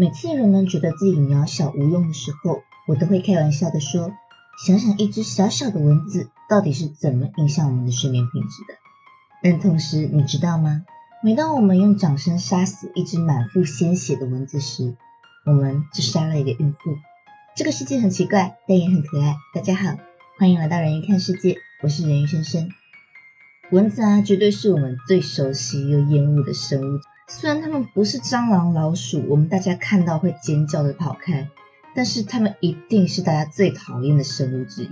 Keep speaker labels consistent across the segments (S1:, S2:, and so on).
S1: 每次人们觉得自己渺小无用的时候，我都会开玩笑的说：想想一只小小的蚊子到底是怎么影响我们的睡眠品质的。但同时，你知道吗？每当我们用掌声杀死一只满腹鲜血的蚊子时，我们就杀了一个孕妇。这个世界很奇怪，但也很可爱。大家好，欢迎来到人鱼看世界，我是人鱼先生。蚊子啊，绝对是我们最熟悉又厌恶的生物。虽然它们不是蟑螂、老鼠，我们大家看到会尖叫的跑开，但是它们一定是大家最讨厌的生物之一。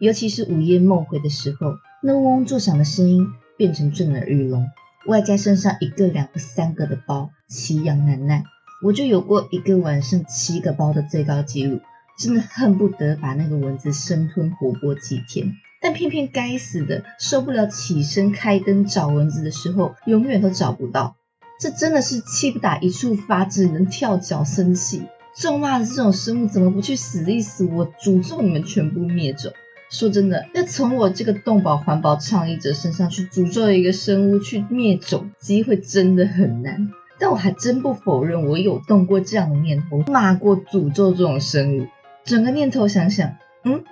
S1: 尤其是午夜梦回的时候，那嗡嗡作响的声音变成震耳欲聋，外加身上一个、两个、三个的包，奇痒难耐。我就有过一个晚上七个包的最高纪录，真的恨不得把那个蚊子生吞活剥几天。但偏偏该死的受不了，起身开灯找蚊子的时候，永远都找不到。这真的是气不打一处发，只能跳脚生气。咒骂的这种生物，怎么不去死一死？我诅咒你们全部灭种！说真的，要从我这个动保环保倡议者身上去诅咒一个生物去灭种，机会真的很难。但我还真不否认，我有动过这样的念头，骂过、诅咒这种生物。整个念头想想，嗯，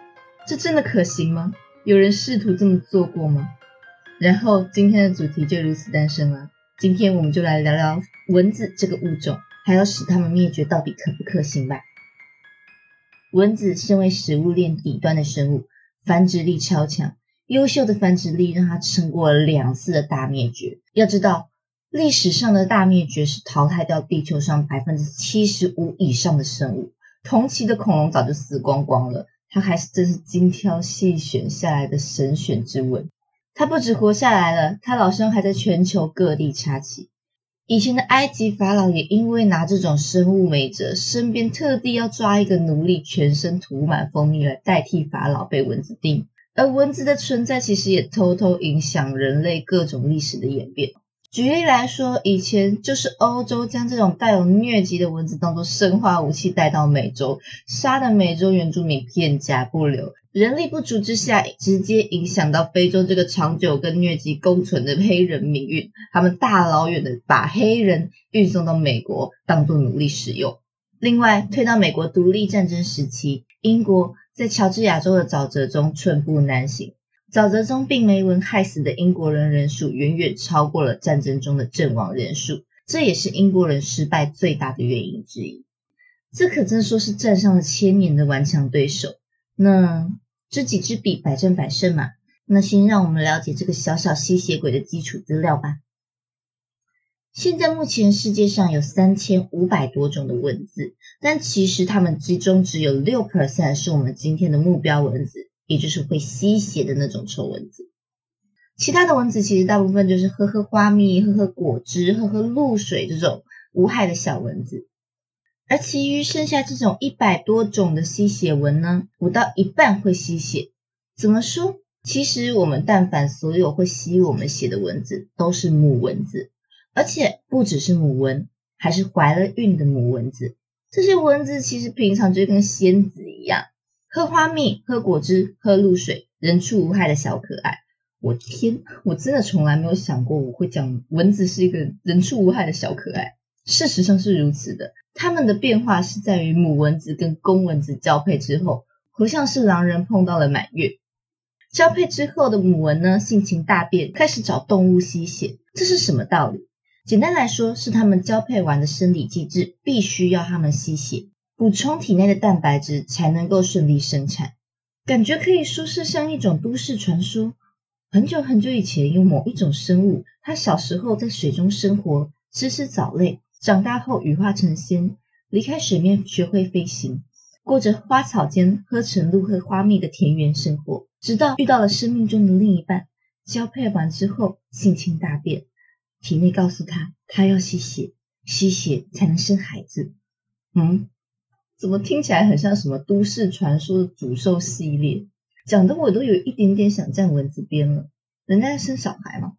S1: 这真的可行吗？有人试图这么做过吗？然后今天的主题就如此诞生了。今天我们就来聊聊蚊子这个物种，还要使它们灭绝到底可不可行吧。蚊子身为食物链底端的生物，繁殖力超强，优秀的繁殖力让它撑过了两次的大灭绝。要知道，历史上的大灭绝是淘汰掉地球上百分之七十五以上的生物，同期的恐龙早就死光光了，它还是真是精挑细选下来的神选之吻。他不止活下来了，他老兄还在全球各地插旗。以前的埃及法老也因为拿这种生物没辙，身边特地要抓一个奴隶，全身涂满蜂蜜来代替法老被蚊子叮。而蚊子的存在其实也偷偷影响人类各种历史的演变。举例来说，以前就是欧洲将这种带有疟疾的蚊子当做生化武器带到美洲，杀的美洲原住民片甲不留。人力不足之下，直接影响到非洲这个长久跟疟疾共存的黑人命运。他们大老远的把黑人运送到美国当做奴隶使用。另外，推到美国独立战争时期，英国在乔治亚州的沼泽中寸步难行。沼泽中病媒蚊害死的英国人人数远远超过了战争中的阵亡人数，这也是英国人失败最大的原因之一。这可真说是战上了千年的顽强对手。那知己知彼，百战百胜嘛。那先让我们了解这个小小吸血鬼的基础资料吧。现在目前世界上有三千五百多种的蚊子，但其实它们之中只有六 percent 是我们今天的目标蚊子。也就是会吸血的那种臭蚊子，其他的蚊子其实大部分就是喝喝花蜜、喝喝果汁、喝喝露水这种无害的小蚊子，而其余剩下这种一百多种的吸血蚊呢，不到一半会吸血。怎么说？其实我们但凡所有会吸我们血的蚊子都是母蚊子，而且不只是母蚊，还是怀了孕的母蚊子。这些蚊子其实平常就跟仙子一样。喝花蜜，喝果汁，喝露水，人畜无害的小可爱。我天，我真的从来没有想过我会讲蚊子是一个人畜无害的小可爱。事实上是如此的，它们的变化是在于母蚊子跟公蚊子交配之后，活像是狼人碰到了满月。交配之后的母蚊呢，性情大变，开始找动物吸血。这是什么道理？简单来说，是它们交配完的生理机制必须要它们吸血。补充体内的蛋白质才能够顺利生产，感觉可以说是像一种都市传说。很久很久以前，有某一种生物，它小时候在水中生活，吃吃藻类，长大后羽化成仙，离开水面学会飞行，过着花草间喝晨露、喝花蜜的田园生活。直到遇到了生命中的另一半，交配完之后性情大变，体内告诉他，他要吸血，吸血才能生孩子。嗯。怎么听起来很像什么都市传说的诅咒系列？讲的我都有一点点想站蚊子边了。人家在生小孩嘛？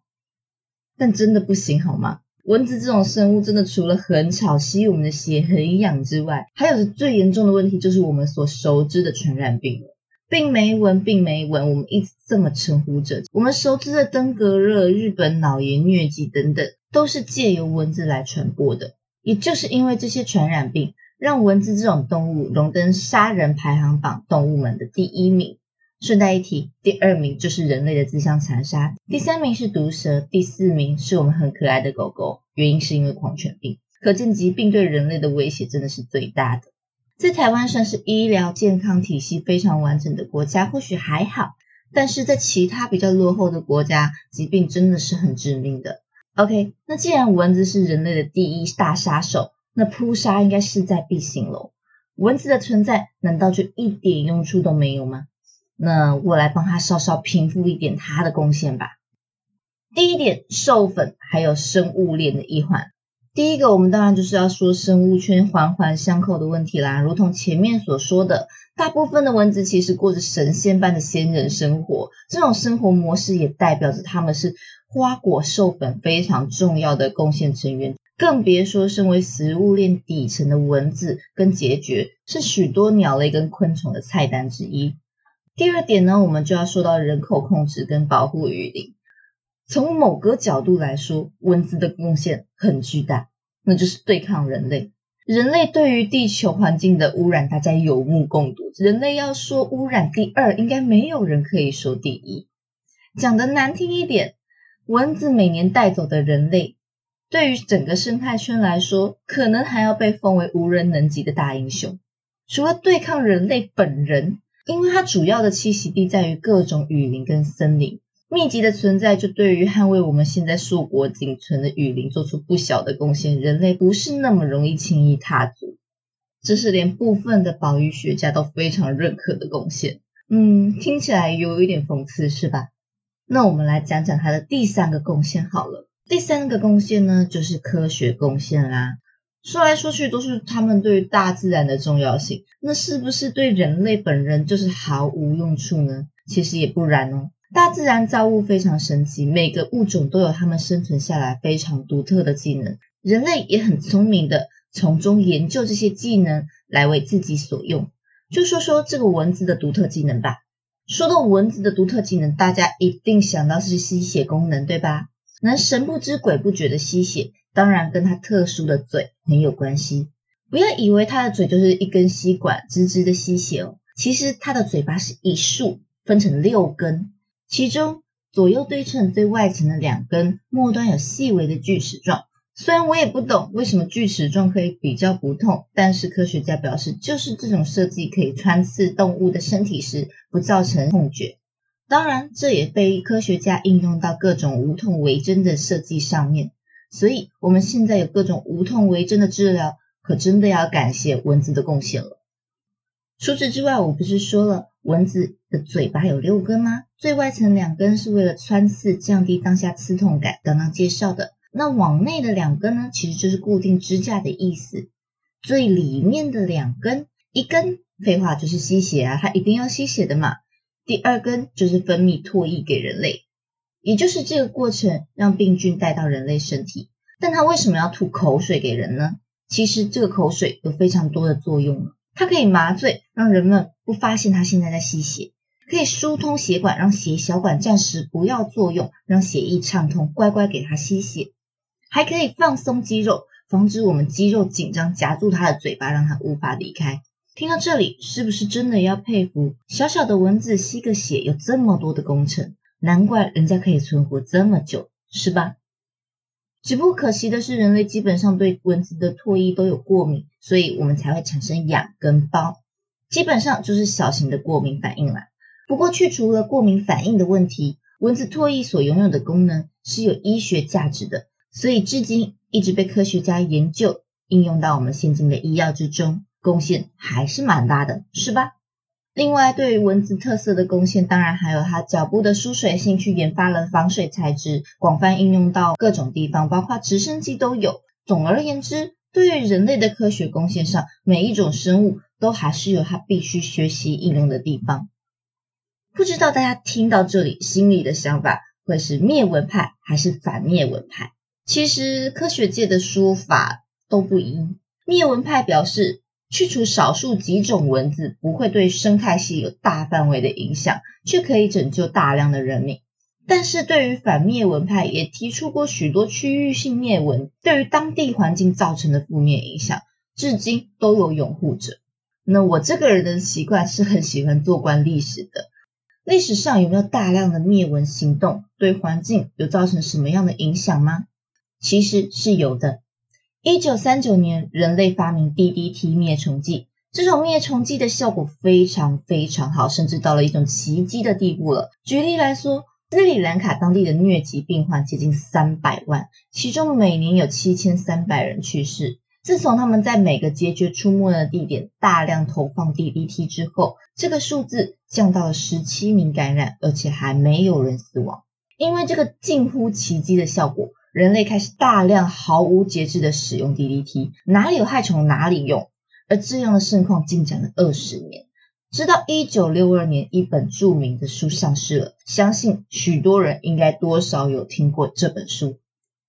S1: 但真的不行好吗？蚊子这种生物真的除了很吵、吸我们的血、很痒之外，还有最严重的问题就是我们所熟知的传染病了。病媒蚊，病媒蚊，我们一直这么称呼着。我们熟知的登革热、日本脑炎、疟疾等等，都是借由蚊子来传播的。也就是因为这些传染病，让蚊子这种动物荣登杀人排行榜动物们的第一名。顺带一提，第二名就是人类的自相残杀，第三名是毒蛇，第四名是我们很可爱的狗狗。原因是因为狂犬病，可见疾病对人类的威胁真的是最大的。在台湾算是医疗健康体系非常完整的国家，或许还好，但是在其他比较落后的国家，疾病真的是很致命的。OK，那既然蚊子是人类的第一大杀手，那扑杀应该势在必行喽。蚊子的存在难道就一点用处都没有吗？那我来帮他稍稍平复一点他的贡献吧。第一点，授粉还有生物链的一环。第一个，我们当然就是要说生物圈环环相扣的问题啦。如同前面所说的，大部分的蚊子其实过着神仙般的仙人生活，这种生活模式也代表着他们是花果授粉非常重要的贡献成员。更别说身为食物链底层的蚊子跟孑孓，是许多鸟类跟昆虫的菜单之一。第二点呢，我们就要说到人口控制跟保护雨林。从某个角度来说，蚊子的贡献很巨大，那就是对抗人类。人类对于地球环境的污染，大家有目共睹。人类要说污染第二，应该没有人可以说第一。讲的难听一点，蚊子每年带走的人类，对于整个生态圈来说，可能还要被封为无人能及的大英雄。除了对抗人类本人。因为它主要的栖息地在于各种雨林跟森林，密集的存在就对于捍卫我们现在硕果仅存的雨林做出不小的贡献。人类不是那么容易轻易踏足，这是连部分的保育学家都非常认可的贡献。嗯，听起来有一点讽刺，是吧？那我们来讲讲它的第三个贡献好了。第三个贡献呢，就是科学贡献啦。说来说去都是他们对大自然的重要性，那是不是对人类本人就是毫无用处呢？其实也不然哦。大自然造物非常神奇，每个物种都有他们生存下来非常独特的技能，人类也很聪明的从中研究这些技能来为自己所用。就说说这个蚊子的独特技能吧。说到蚊子的独特技能，大家一定想到是吸血功能，对吧？能神不知鬼不觉的吸血。当然，跟它特殊的嘴很有关系。不要以为它的嘴就是一根吸管，直直的吸血哦。其实它的嘴巴是一束，分成六根，其中左右对称最外层的两根末端有细微的锯齿状。虽然我也不懂为什么锯齿状可以比较不痛，但是科学家表示，就是这种设计可以穿刺动物的身体时不造成痛觉。当然，这也被科学家应用到各种无痛微针的设计上面。所以，我们现在有各种无痛微针的治疗，可真的要感谢蚊子的贡献了。除此之外，我不是说了蚊子的嘴巴有六根吗？最外层两根是为了穿刺，降低当下刺痛感，刚刚介绍的。那往内的两根呢，其实就是固定支架的意思。最里面的两根，一根废话就是吸血啊，它一定要吸血的嘛。第二根就是分泌唾液给人类。也就是这个过程让病菌带到人类身体，但它为什么要吐口水给人呢？其实这个口水有非常多的作用它可以麻醉，让人们不发现它现在在吸血；可以疏通血管，让血小管暂时不要作用，让血液畅通，乖乖给它吸血；还可以放松肌肉，防止我们肌肉紧张夹住它的嘴巴，让它无法离开。听到这里，是不是真的要佩服小小的蚊子吸个血有这么多的工程？难怪人家可以存活这么久，是吧？只不过可惜的是，人类基本上对蚊子的唾液都有过敏，所以我们才会产生痒跟包，基本上就是小型的过敏反应啦。不过去除了过敏反应的问题，蚊子唾液所拥有的功能是有医学价值的，所以至今一直被科学家研究，应用到我们现今的医药之中，贡献还是蛮大的，是吧？另外，对于蚊子特色的贡献，当然还有它脚部的疏水性，去研发了防水材质，广泛应用到各种地方，包括直升机都有。总而言之，对于人类的科学贡献上，每一种生物都还是有它必须学习应用的地方。不知道大家听到这里，心里的想法会是灭蚊派还是反灭蚊派？其实科学界的说法都不一。灭蚊派表示。去除少数几种蚊子不会对生态系有大范围的影响，却可以拯救大量的人命。但是对于反灭蚊派也提出过许多区域性灭蚊对于当地环境造成的负面影响，至今都有拥护者。那我这个人的习惯是很喜欢做观历史的，历史上有没有大量的灭蚊行动，对环境有造成什么样的影响吗？其实是有的。一九三九年，人类发明 DDT 灭虫剂。这种灭虫剂的效果非常非常好，甚至到了一种奇迹的地步了。举例来说，斯里兰卡当地的疟疾病患接近三百万，其中每年有七千三百人去世。自从他们在每个结孓出没的地点大量投放 DDT 之后，这个数字降到了十七名感染，而且还没有人死亡。因为这个近乎奇迹的效果，人类开始大量毫无节制的使用 DDT，哪里有害虫哪里用。而这样的盛况进展了二十年，直到一九六二年，一本著名的书上市了。相信许多人应该多少有听过这本书《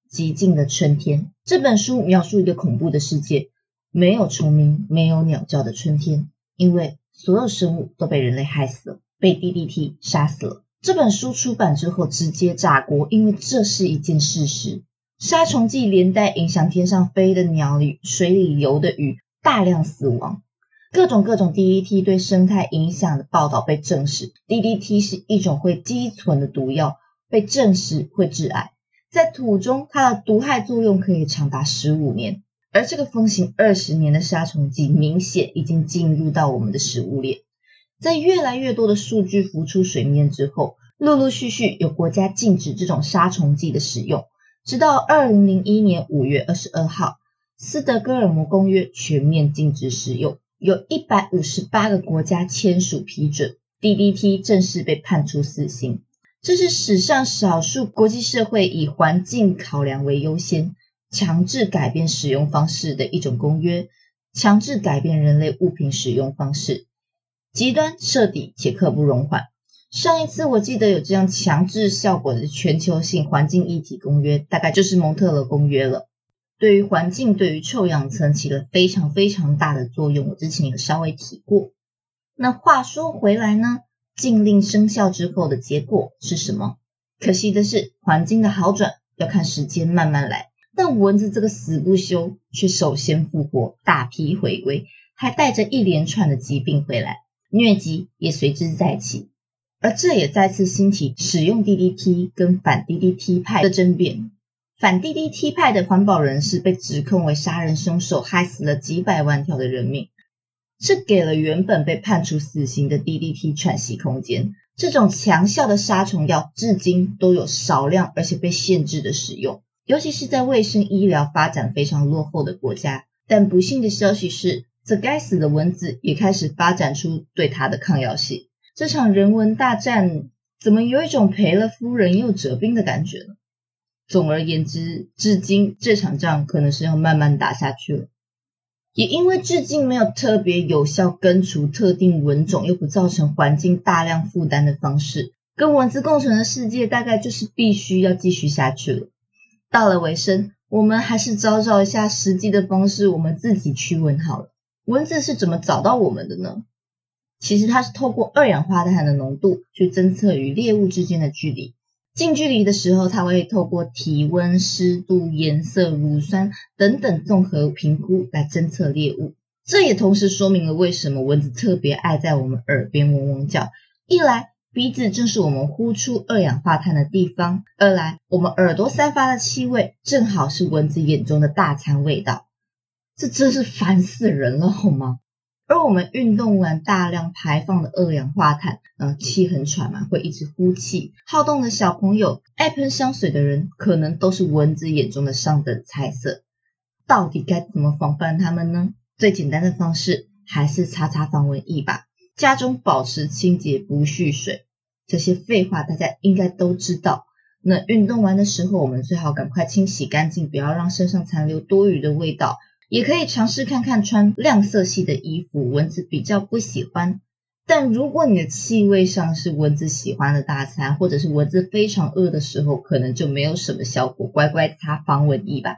S1: 极静的春天》。这本书描述一个恐怖的世界，没有虫鸣、没有鸟叫的春天，因为所有生物都被人类害死了，被 DDT 杀死了。这本书出版之后直接炸锅，因为这是一件事实：杀虫剂连带影响天上飞的鸟语、水里游的鱼。大量死亡，各种各种 DDT 对生态影响的报道被证实。DDT 是一种会积存的毒药，被证实会致癌。在土中，它的毒害作用可以长达十五年。而这个风行二十年的杀虫剂，明显已经进入到我们的食物链。在越来越多的数据浮出水面之后，陆陆续续有国家禁止这种杀虫剂的使用，直到二零零一年五月二十二号。斯德哥尔摩公约全面禁止使用，有一百五十八个国家签署批准，DDT 正式被判处死刑。这是史上少数国际社会以环境考量为优先，强制改变使用方式的一种公约，强制改变人类物品使用方式，极端彻底且刻不容缓。上一次我记得有这样强制效果的全球性环境议题公约，大概就是蒙特勒公约了。对于环境，对于臭氧层起了非常非常大的作用。我之前有稍微提过。那话说回来呢，禁令生效之后的结果是什么？可惜的是，环境的好转要看时间慢慢来。但蚊子这个死不休，却首先复活，大批回归，还带着一连串的疾病回来，疟疾也随之再起。而这也再次兴起使用 DDT 跟反 DDT 派的争辩。反 DDT 派的环保人士被指控为杀人凶手，害死了几百万条的人命，这给了原本被判处死刑的 DDT 喘息空间。这种强效的杀虫药至今都有少量而且被限制的使用，尤其是在卫生医疗发展非常落后的国家。但不幸的消息是，这该死的蚊子也开始发展出对它的抗药性。这场人文大战怎么有一种赔了夫人又折兵的感觉呢？总而言之，至今这场仗可能是要慢慢打下去了。也因为至今没有特别有效根除特定蚊种又不造成环境大量负担的方式，跟蚊子共存的世界大概就是必须要继续下去了。到了尾声，我们还是找找一下实际的方式，我们自己驱蚊好了。蚊子是怎么找到我们的呢？其实它是透过二氧化碳的浓度去侦测与猎物之间的距离。近距离的时候，它会透过体温、湿度、颜色、乳酸等等综合评估来侦测猎物。这也同时说明了为什么蚊子特别爱在我们耳边嗡嗡叫。一来，鼻子正是我们呼出二氧化碳的地方；二来，我们耳朵散发的气味正好是蚊子眼中的大餐味道。这真是烦死人了，好吗？而我们运动完大量排放的二氧化碳，呃，气很喘嘛，会一直呼气。好动的小朋友，爱喷香水的人，可能都是蚊子眼中的上等菜色。到底该怎么防范它们呢？最简单的方式还是擦擦防蚊液吧。家中保持清洁，不蓄水。这些废话大家应该都知道。那运动完的时候，我们最好赶快清洗干净，不要让身上残留多余的味道。也可以尝试看看穿亮色系的衣服，蚊子比较不喜欢。但如果你的气味上是蚊子喜欢的大餐，或者是蚊子非常饿的时候，可能就没有什么效果。乖乖擦防蚊液吧。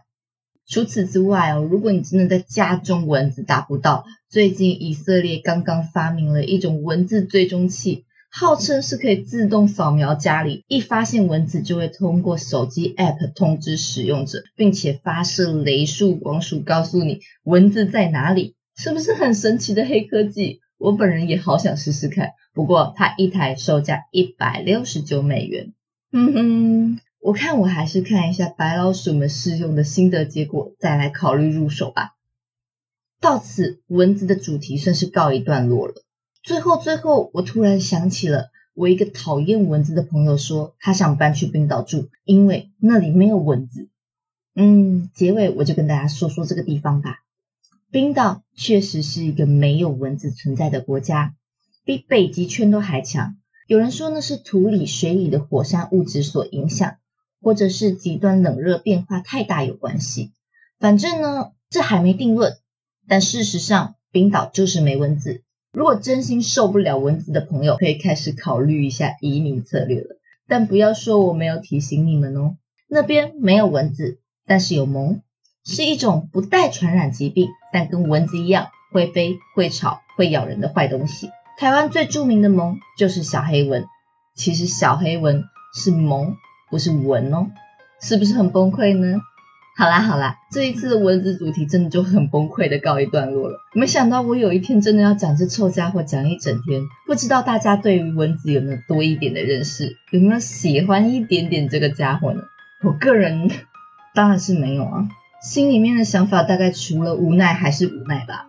S1: 除此之外哦，如果你真的在家中蚊子打不到，最近以色列刚刚发明了一种蚊子追踪器，号称是可以自动扫描家里，一发现蚊子就会通过手机 App 通知使用者，并且发射雷束光束告诉你蚊子在哪里，是不是很神奇的黑科技？我本人也好想试试看，不过它一台售价一百六十九美元。嗯哼，我看我还是看一下白老鼠们试用的心得结果，再来考虑入手吧。到此，蚊子的主题算是告一段落了。最后，最后，我突然想起了我一个讨厌蚊子的朋友说，他想搬去冰岛住，因为那里没有蚊子。嗯，结尾我就跟大家说说这个地方吧。冰岛确实是一个没有蚊子存在的国家，比北极圈都还强。有人说那是土里、水里的火山物质所影响，或者是极端冷热变化太大有关系。反正呢，这还没定论。但事实上，冰岛就是没蚊子。如果真心受不了蚊子的朋友，可以开始考虑一下移民策略了。但不要说我没有提醒你们哦，那边没有蚊子，但是有蚊，是一种不带传染疾病，但跟蚊子一样会飞、会吵、会咬人的坏东西。台湾最著名的蚊就是小黑蚊，其实小黑蚊是蚊，不是蚊哦，是不是很崩溃呢？好啦好啦，这一次的蚊子主题真的就很崩溃的告一段落了。没想到我有一天真的要讲这臭家伙讲一整天，不知道大家对于蚊子有没有多一点的认识，有没有喜欢一点点这个家伙呢？我个人当然是没有啊，心里面的想法大概除了无奈还是无奈吧。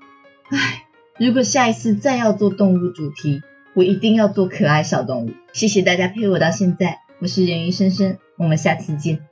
S1: 唉，如果下一次再要做动物主题，我一定要做可爱小动物。谢谢大家陪我到现在，我是人鱼深深，我们下次见。